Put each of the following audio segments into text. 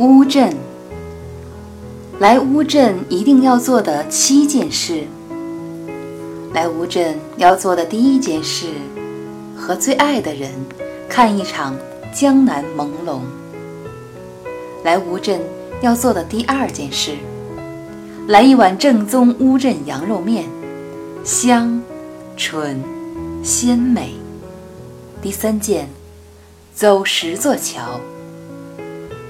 乌镇，来乌镇一定要做的七件事。来乌镇要做的第一件事，和最爱的人看一场江南朦胧。来乌镇要做的第二件事，来一碗正宗乌镇羊肉面，香、醇、鲜美。第三件，走十座桥。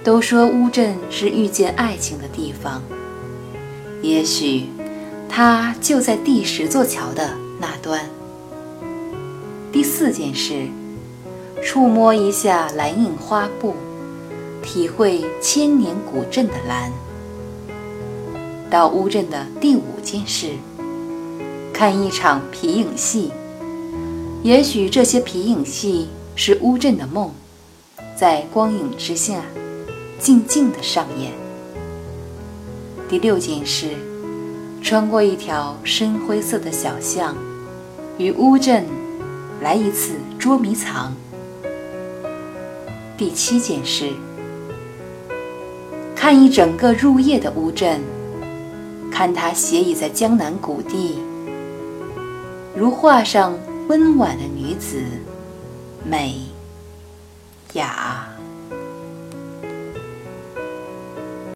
都说乌镇是遇见爱情的地方，也许它就在第十座桥的那端。第四件事，触摸一下蓝印花布，体会千年古镇的蓝。到乌镇的第五件事，看一场皮影戏。也许这些皮影戏是乌镇的梦，在光影之下。静静的上演。第六件事，穿过一条深灰色的小巷，与乌镇来一次捉迷藏。第七件事，看一整个入夜的乌镇，看它斜倚在江南谷地，如画上温婉的女子，美雅。